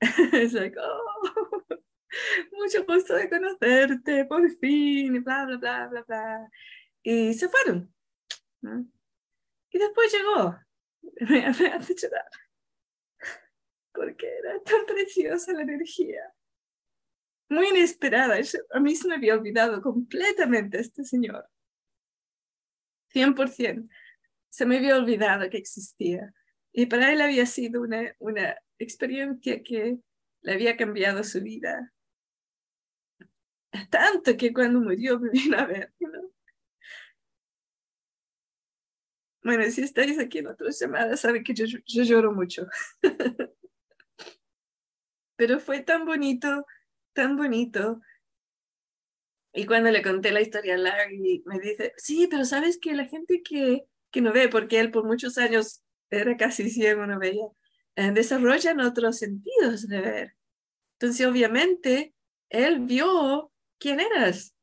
es like, oh, mucho gusto de conocerte, por fin, bla, bla, bla, bla, bla y se fueron. Y después llegó, me, hace llorar, porque era tan preciosa la energía, muy inesperada. a mí se me había olvidado completamente este señor, 100%. Se me había olvidado que existía. Y para él había sido una, una experiencia que le había cambiado su vida tanto que cuando murió me vino a ver. Bueno, si estáis aquí en otras llamadas, saben que yo, yo lloro mucho. Pero fue tan bonito, tan bonito. Y cuando le conté la historia a Larry, me dice, sí, pero sabes que la gente que, que no ve, porque él por muchos años era casi ciego, no veía, eh, desarrollan otros sentidos de ver. Entonces, obviamente, él vio quién eras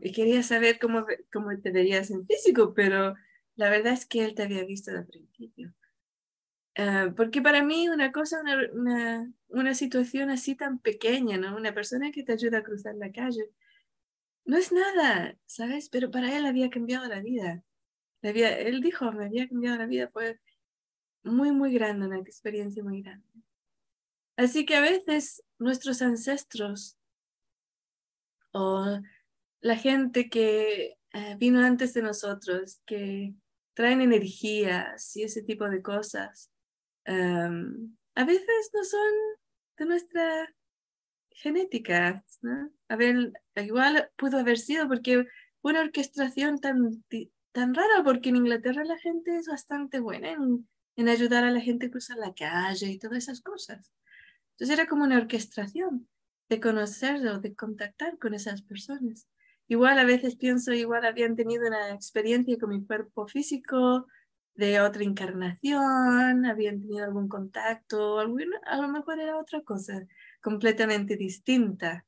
y quería saber cómo, cómo te veías en físico, pero la verdad es que él te había visto al principio. Ah, porque para mí una cosa, una, una, situación así tan pequeña, ¿no? Una persona que te ayuda a cruzar la calle, no es nada, ¿sabes? Pero para él había cambiado la vida. había, él dijo, me había cambiado la vida, fue muy, muy grande, una experiencia muy grande. Así que a veces nuestros ancestros o la gente que eh, vino antes de nosotros, que traen energías y ese tipo de cosas, em, a veces no son de nuestra genética. ¿no? A ver, igual pudo haber sido porque una orquestación tan, tan rara, porque en Inglaterra la gente es bastante buena en, en ayudar a la gente a cruzar la calle y todas esas cosas. Entonces era como una orquestación de conocer o de contactar con esas personas. Igual a veces pienso, igual habían tenido una experiencia con mi cuerpo físico de otra encarnación, habían tenido algún contacto, algún, a lo mejor era otra cosa completamente distinta.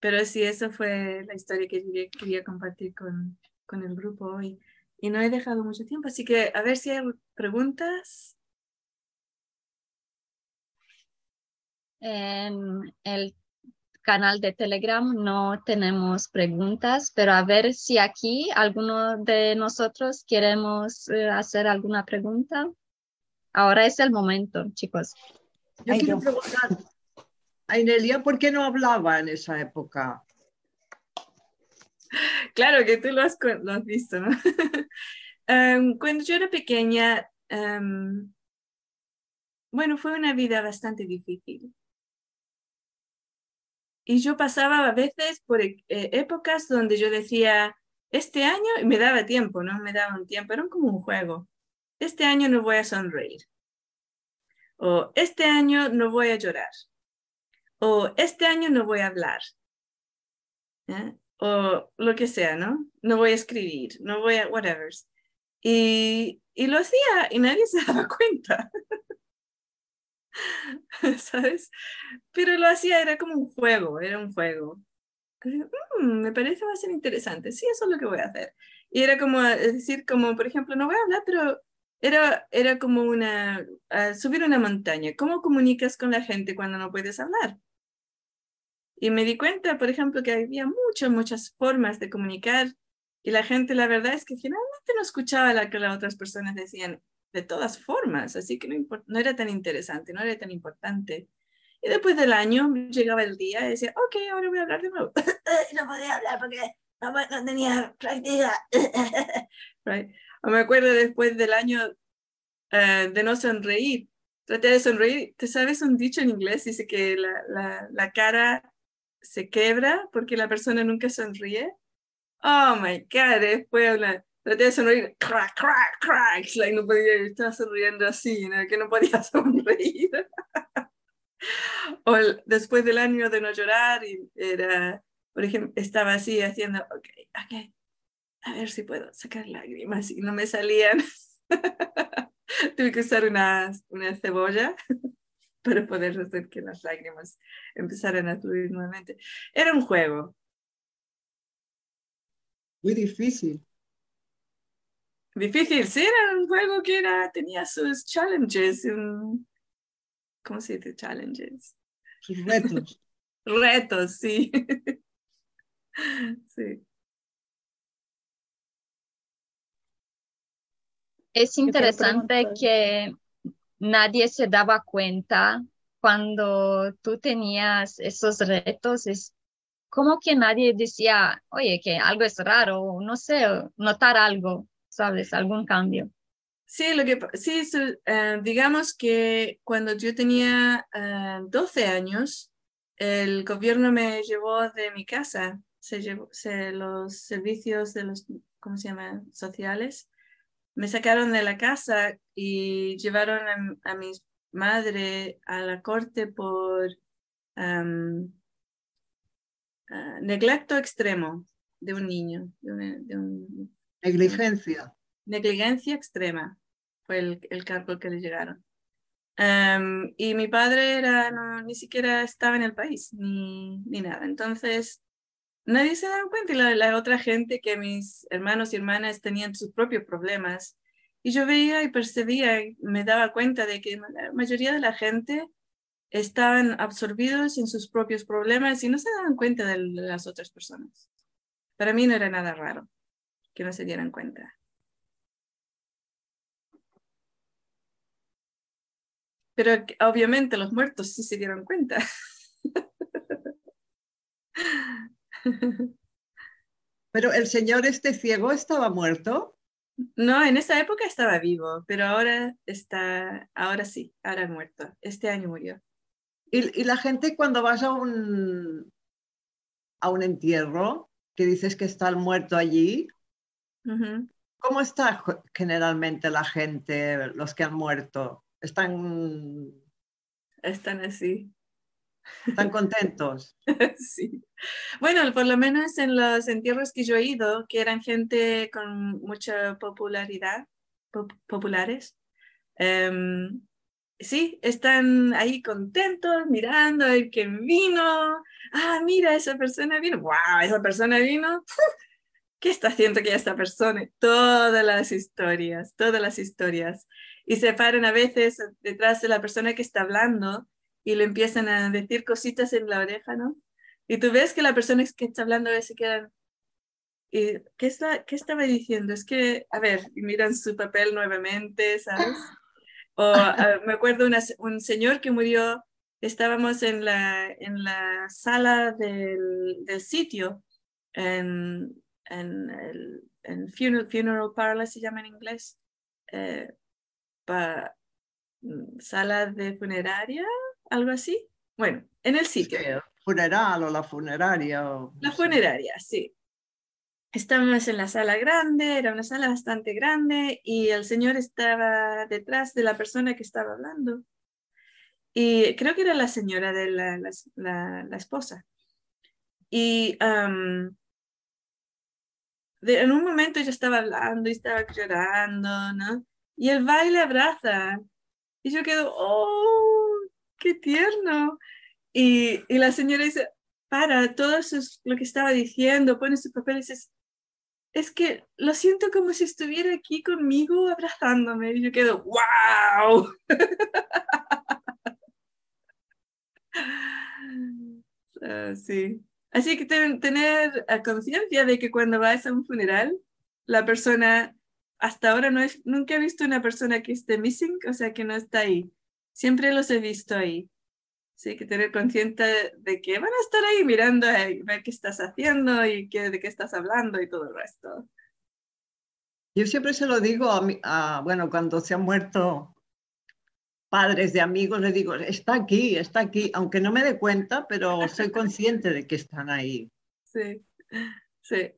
Pero sí, esa fue la historia que quería, quería compartir con, con el grupo hoy. Y no he dejado mucho tiempo, así que a ver si hay preguntas. En el canal de Telegram no tenemos preguntas, pero a ver si aquí alguno de nosotros queremos eh, hacer alguna pregunta. Ahora es el momento, chicos. Yo quiero preguntar a Inelia, ¿por qué no hablaba en esa época? Claro que tú lo has, visto, ¿no? Em, cuando yo era pequeña, em, bueno, fue una vida bastante difícil. Y yo pasaba a veces por eh, épocas donde yo decía, este año, y me daba tiempo, ¿no? Me daba un tiempo, era como un juego. Este año no voy a sonreír. O este año no voy a llorar. O este año no voy a hablar. ¿eh? O lo que sea, ¿no? No voy a escribir, no voy a whatever. Y, y lo hacía y nadie se daba cuenta. ¿sabes? Pero lo hacía, era como un juego, era un juego. Mm, me parece va a ser interesante, sí, eso es lo que voy a hacer. Y era como decir, como por ejemplo, no voy a hablar, pero era, era como una, subir una montaña. ¿Cómo comunicas con la gente cuando no puedes hablar? Y me di cuenta, por ejemplo, que había muchas, muchas formas de comunicar y la gente, la verdad es que generalmente no escuchaba lo que las otras personas decían de todas formas, así que no, no era tan interesante, no era tan importante. Y después del año llegaba el día y decía, ok, ahora voy a hablar de nuevo. no podía hablar porque no, no tenía práctica. right. Me acuerdo después del año uh, de no sonreír. Traté de sonreír. ¿Te sabes un dicho en inglés? Dice que la, la, la cara se quebra porque la persona nunca sonríe. Oh my God, después hablar traté de sonreír, crack, crack, crack, like, no podía, estaba sonriendo así, ¿no? que no podía sonreír. o después del año de no llorar, y era, por ejemplo, estaba así haciendo, ok, ok, a ver si puedo sacar lágrimas y no me salían. Tuve que usar una, una cebolla para poder hacer que las lágrimas empezaran a fluir nuevamente. Era un juego. Muy difícil. Difícil, sí, era un juego que era, tenía sus challenges. ¿Cómo se dice challenges? Sus retos. retos, sí. sí. Es interesante que nadie se daba cuenta cuando tú tenías esos retos. Es como que nadie decía, oye, que algo es raro, no sé, notar algo. ¿Sabes? ¿Algún cambio? Sí, lo que, sí eh, digamos que cuando yo tenía 12 eh, años, el gobierno me llevó de mi casa, se llevó, se, los servicios de los, ¿cómo se llama? Sociales. Me sacaron de la casa y llevaron a, mi madre a la corte por um, neglecto extremo de un niño. Negligencia. Negligencia extrema fue el, el cargo que le llegaron. Em, y mi padre era, ni siquiera estaba en el país, ni, ni nada. Entonces, nadie se daba cuenta y la, otra gente que mis hermanos y hermanas tenían sus propios problemas. Y yo veía y percibía, y me daba cuenta de que la mayoría de la gente estaban absorbidos en sus propios problemas y no se daban cuenta de las otras personas. Para mí no era nada raro que no se dieran cuenta. Pero obviamente los muertos sí se dieron cuenta. Pero el señor este ciego estaba muerto. No, en esa época estaba vivo, pero ahora está, ahora sí, ahora muerto. Este año murió. Y, la gente cuando vas a un, a un entierro, que dices que está el muerto allí, ¿cómo está generalmente la gente, los que han muerto? están... Están así. Están contentos. sí. Bueno, por lo menos en los entierros que yo he ido, que eran gente con mucha popularidad, populares, em, sí, están ahí contentos, mirando el que vino. Ah, mira, esa persona vino. ¡Wow! Esa persona vino. ¿Qué está haciendo que esta persona? Todas las historias, todas las historias y se paran a veces detrás de la persona que está hablando y le empiezan a decir cositas en la oreja, ¿no? Y tú ves que la persona que está hablando a veces quedan, ¿y qué, qué estaba diciendo? Es que, a ver, miran su papel nuevamente, ¿sabes? O me acuerdo un señor que murió, estábamos en la, en la sala del, del sitio, en, en, el, en funeral, funeral parlor se llama en inglés, eh, Mm, sala de funeraria, algo así. Bueno, en el sitio. funeral o la funeraria. la funeraria, sí. Estábamos en la sala grande, era una sala bastante grande y el señor estaba detrás de la persona que estaba hablando. Y creo que era la señora de la, la, esposa. Y en un momento ella estaba hablando y estaba llorando, ¿no? y el baile abraza. Y yo quedo, oh, qué tierno. Y, y la señora dice, para, todo eso es lo que estaba diciendo, pone su papel y dice, es que lo siento como si estuviera aquí conmigo abrazándome. Y yo quedo, wow. Ah, sí. Así que tener conciencia de que cuando vas a un funeral, la persona hasta ahora no es, nunca he visto una persona que esté missing, o sea, que no está ahí. Siempre los he visto ahí. Sí, hay que tener conciencia de que van a estar ahí mirando, a ver qué estás haciendo y qué, de qué estás hablando y todo el resto. Yo siempre se lo digo a, a bueno, cuando se han muerto padres de amigos, le digo, está aquí, está aquí, aunque no me dé cuenta, pero soy consciente de que están ahí. Sí, sí.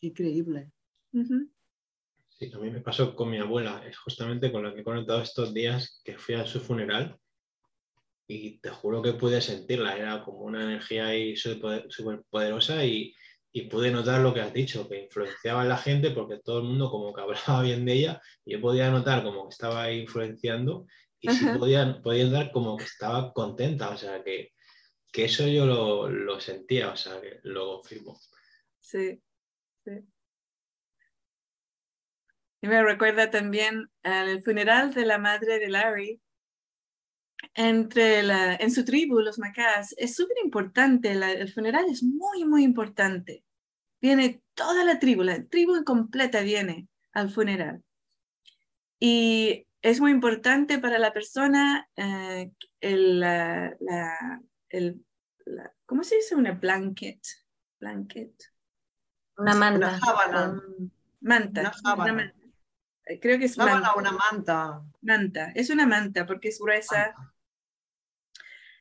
Increíble. Sí, a mí me pasó con mi abuela, es justamente con la que he conectado estos días que fui a su funeral y te juro que pude sentirla, era como una energía ahí súper poderosa y, y, pude notar lo que has dicho, que influenciaba a la gente porque todo el mundo como que hablaba bien de ella y yo podía notar como que estaba ahí influenciando y sí podía, podía notar como que estaba contenta, o sea que, que eso yo lo, lo sentía, o sea que lo confirmo. Sí, sí. Y me recuerda también al funeral de la madre de Larry. Entre la, en su tribu, los Macás, es súper importante, el funeral es muy, muy importante. Viene toda la tribu, la tribu completa viene al funeral. Y es muy importante para la persona eh, el, la, el ¿cómo se dice? Una blanket. Blanket. Una manta. Una Manta. Una eh, creo que es una manta. Manta, es una manta porque es gruesa.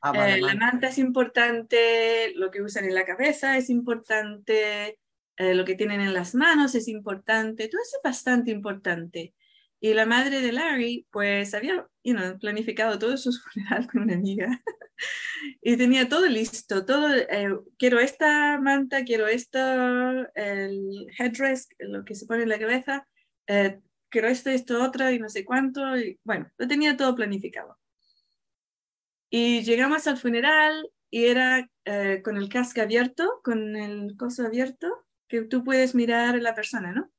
Ah, vale, Eh, la vale. manta es importante, lo que usan en la cabeza es importante, eh, lo que tienen en las manos es importante, todo eso es bastante importante. Y la madre de Larry, pues había you know, planificado todo su funeral con una amiga y tenía todo listo, todo, eh, quiero esta manta, quiero esto, el headdress, lo que se pone en la cabeza, eh, quiero esto, esto, otro y no sé cuánto, y bueno, lo tenía todo planificado. Y llegamos al funeral y era eh, con el casco abierto, con el coso abierto, que tú puedes mirar a la persona, ¿no?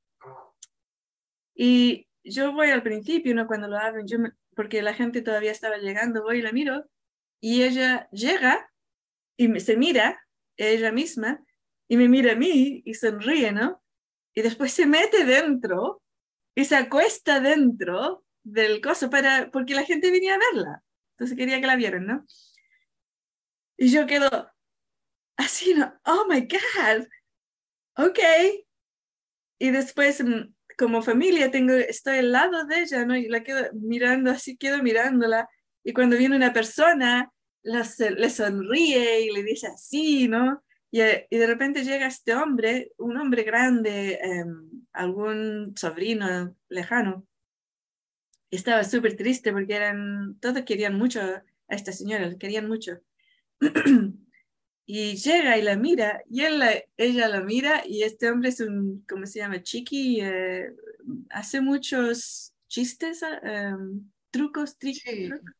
Y yo voy al principio, ¿no? Cuando lo abren, yo me- porque la gente todavía estaba llegando, voy y la miro, y ella llega y me- se mira, ella misma, y me mira a mí y sonríe, ¿no? Y después se mete dentro y se acuesta dentro del coso para, porque la gente venía a verla. Entonces quería que la vieran, ¿no? Y yo quedo así, ¿no? Oh my God. Ok. Y después, mm, como familia, tengo, estoy al lado de ella, ¿no? Y la quedo mirando así, quedo mirándola. Y cuando viene una persona, la se- le sonríe y le dice así, ¿no? Y, eh, y de repente llega este hombre, un hombre grande, em, algún sobrino lejano, estaba súper triste porque eran, todos querían mucho a esta señora, la querían mucho. y llega y la mira, y él la- ella la mira, y este hombre es un, ¿cómo se llama? Chiqui, eh, hace muchos chistes, ah, em, trucos, tri- Sí. trucos,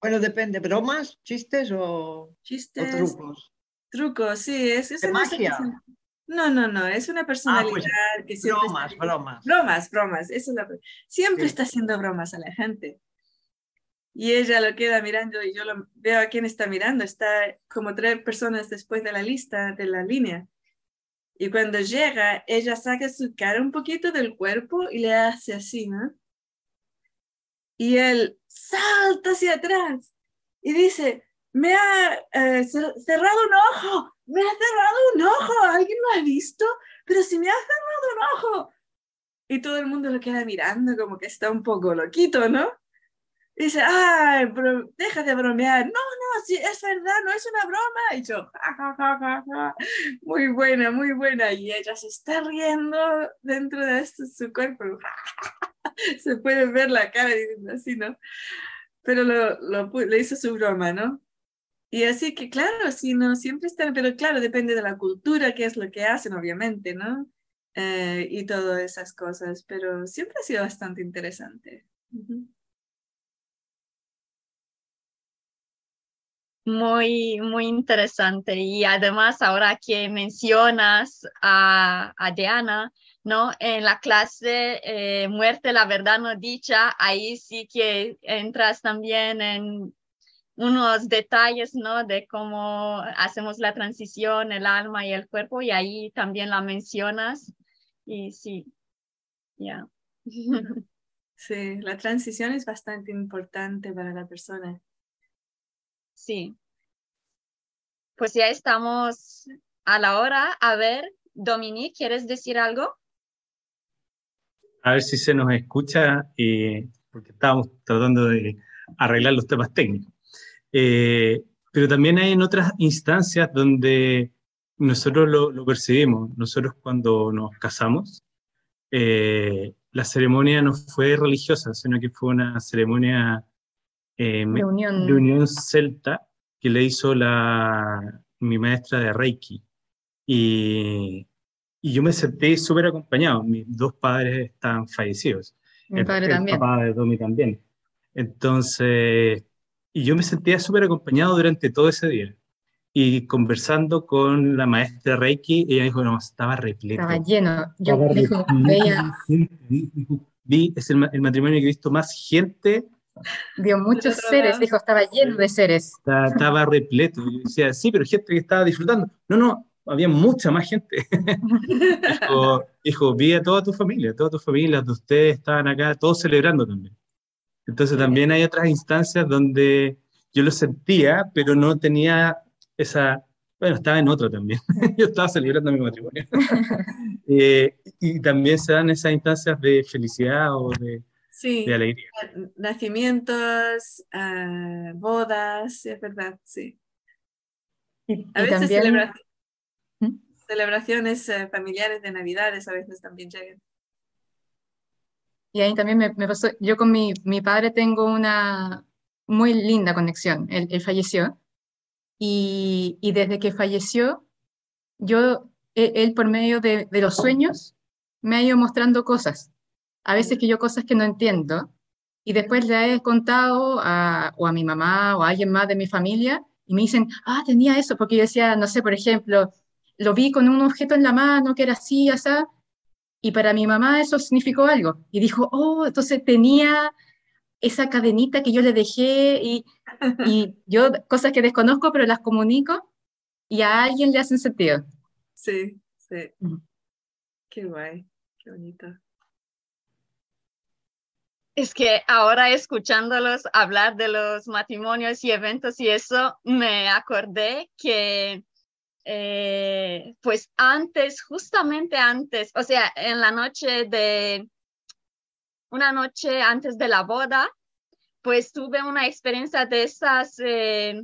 Bueno, depende, ¿bromas, chistes o, trucos? trucos, sí, es, es ¿De una magia? persona- No, no, no, es una personalidad pues, que siempre está- Bromas, bromas. Bromas, bromas, eso es la... Siempre Sí. está haciendo bromas a la gente. Y ella lo queda mirando y yo lo veo a quién está mirando. Está como tres personas después de la lista, de la línea. Y cuando llega, ella saca su cara un poquito del cuerpo y le hace así, ¿no? Y él salta hacia atrás y dice, me ha eh, cer- cerrado un ojo, me ha cerrado un ojo, ¿alguien lo ha visto? Pero si me ha cerrado un ojo. Y todo el mundo lo queda mirando como que está un poco loquito, ¿no? Dice, ay, bro- deja de bromear. No, no, sí, es verdad, no es una broma. Y yo, "Ja, ja, ja, ja, ja". muy buena, muy buena. Y ella se está riendo dentro de esto, su cuerpo. se puede ver la cara diciendo así, ¿no? Pero lo, lo le hizo su broma, ¿no? Y así que, claro, sí, no, siempre están, pero claro, depende de la cultura, qué es lo que hacen, obviamente, ¿no? Eh, y todas esas cosas, pero siempre ha sido bastante interesante. Ujú. Muy, muy interesante. Y además, ahora que mencionas a, a Diana, ¿no? En la clase eh, Muerte, la verdad no dicha, ahí sí que entras también en unos detalles, ¿no? De cómo hacemos la transición, el alma y el cuerpo, y ahí también la mencionas. Y sí, ya. Sí, la transición es bastante importante para la persona. Sí. Pues ya estamos a la hora. A ver, Dominique, ¿quieres decir algo? A ver si se nos escucha, eh, porque estábamos tratando de arreglar los temas técnicos. Eh, pero también hay en otras instancias donde nosotros lo, percibimos. Nosotros cuando nos casamos, eh, la ceremonia no fue religiosa, sino que fue una ceremonia eh, De unión. de unión celta que le hizo la, mi maestra de Reiki. Y, y yo me sentí súper acompañado. Mis dos padres estaban fallecidos. Mi El- padre el también. papá de también. Entonces, y yo me sentía súper acompañado durante todo ese día. Y conversando con la maestra Reiki, ella dijo, no, estaba repleto. Estaba lleno. Yo Estaba dijo. Dijo, Vi, es el, el matrimonio que he visto más gente, vio muchos seres, dijo, estaba lleno de seres. está- estaba repleto. Y yo decía, sí, pero gente que estaba disfrutando. No, no, había mucha más gente. dijo, dijo, vi a toda tu familia, toda tu familia, de ustedes estaban acá, todos celebrando también. Entonces también hay otras instancias donde yo lo sentía, pero no tenía esa, bueno, estaba en otro también. yo estaba celebrando mi matrimonio. Eh, y también se dan esas instancias de felicidad o de, Sí, de alegría. nacimientos, ah, bodas, es verdad, sí. Y, A y veces también, ¿Mm? celebraciones eh, familiares de Navidades a veces también llegan. y ahí también me, me pasó, yo con mi, mi padre tengo una muy linda conexión. Él, él falleció y, y desde que falleció, yo, él, él por medio de, de los sueños me ha ido mostrando cosas. A veces que yo cosas que no entiendo y después le he contado a, o a mi mamá o a alguien más de mi familia y me dicen, ah, tenía eso, porque yo decía, no sé, por ejemplo, lo vi con un objeto en la mano que era así, así, y para mi mamá eso significó algo. Y dijo, oh, entonces tenía esa cadenita que yo le dejé y, y yo cosas que desconozco, pero las comunico y a alguien le hacen sentido. Sí, sí. Mm. Qué guay, qué bonito. Es que ahora escuchándolos hablar de los matrimonios y eventos y eso, me acordé que eh, pues antes, justamente antes, o sea, en la noche de, una noche antes de la boda, pues tuve una experiencia de esas eh,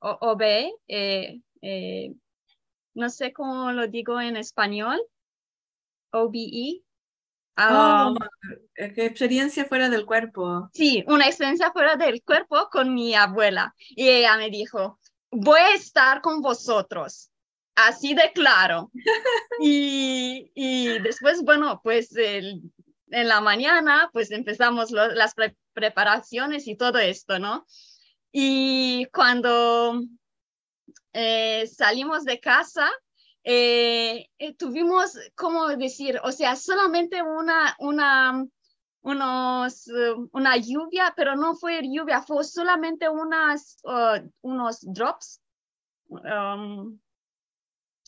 OB, eh, eh, no sé cómo lo digo en español, OBE. Ah, Oh, eh, qué experiencia fuera del cuerpo. Sí, una experiencia fuera del cuerpo con mi abuela. Y ella me dijo, voy a estar con vosotros, así de claro. Y, y después, bueno, pues el- en la mañana, pues empezamos lo- las pre- preparaciones y todo esto, ¿no? Y cuando eh, salimos de casa, eh, eh, tuvimos, ¿cómo decir? O sea, solamente una, una, unos, eh, una lluvia, pero no fue lluvia, fue solamente unas, uh, unos drops. um,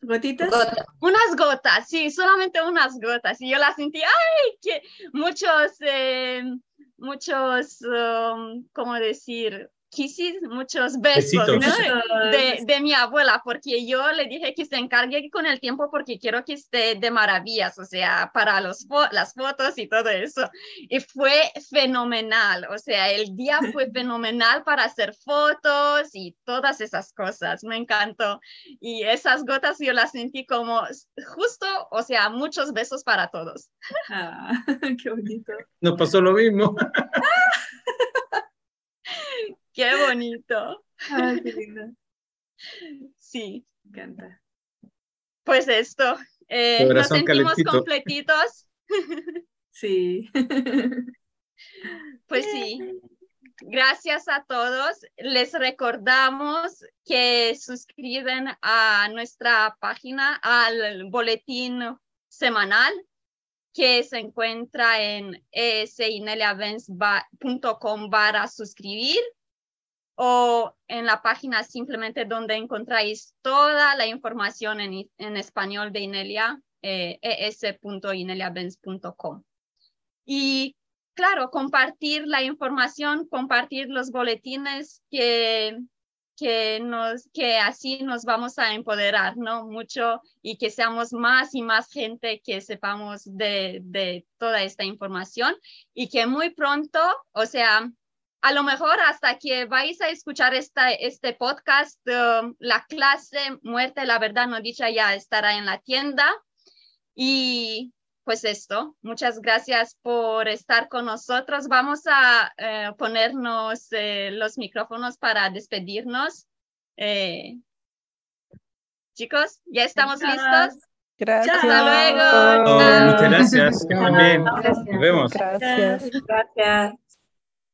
¿Gotitas? Gota- unas gotas, sí, solamente unas gotas. Y yo la sentí, ay, que muchos, eh, muchos, um, ¿cómo decir? Kisses, muchos besos. ¿no? De, de mi abuela, porque yo le dije que se encargue con el tiempo porque quiero que esté de maravillas, o sea, para los fo- las fotos y todo eso. Y fue fenomenal, o sea, el día fue fenomenal para hacer fotos y todas esas cosas, me encantó. Y esas gotas yo las sentí como justo, o sea, muchos besos para todos. Ah, qué bonito. Nos pasó lo mismo. Qué bonito. Ah, qué lindo. Sí, Me encanta. pues esto. eh, nos sentimos calentito. completitos. Sí. Pues sí. Gracias a todos. Les recordamos que suscriben a nuestra página, al boletín semanal que se encuentra en esineliavens.com barra suscribir o en la página simplemente donde encontráis toda la información en, en español de Inelia, eh, es.ineliavens.com. Y claro, compartir la información, compartir los boletines que, que, nos, que así nos vamos a empoderar, ¿no? Mucho y que seamos más y más gente que sepamos de, de toda esta información y que muy pronto, o sea, a lo mejor hasta que vais a escuchar esta, este podcast, um, la clase Muerte, la verdad no dicha ya estará en la tienda. Y pues esto, muchas gracias por estar con nosotros. Vamos a eh, ponernos eh, los micrófonos para despedirnos. Eh, chicos, ¿ya estamos listos? Gracias. Hasta luego. Oh, muchas gracias. Que. Nos vemos. Gracias. Gracias.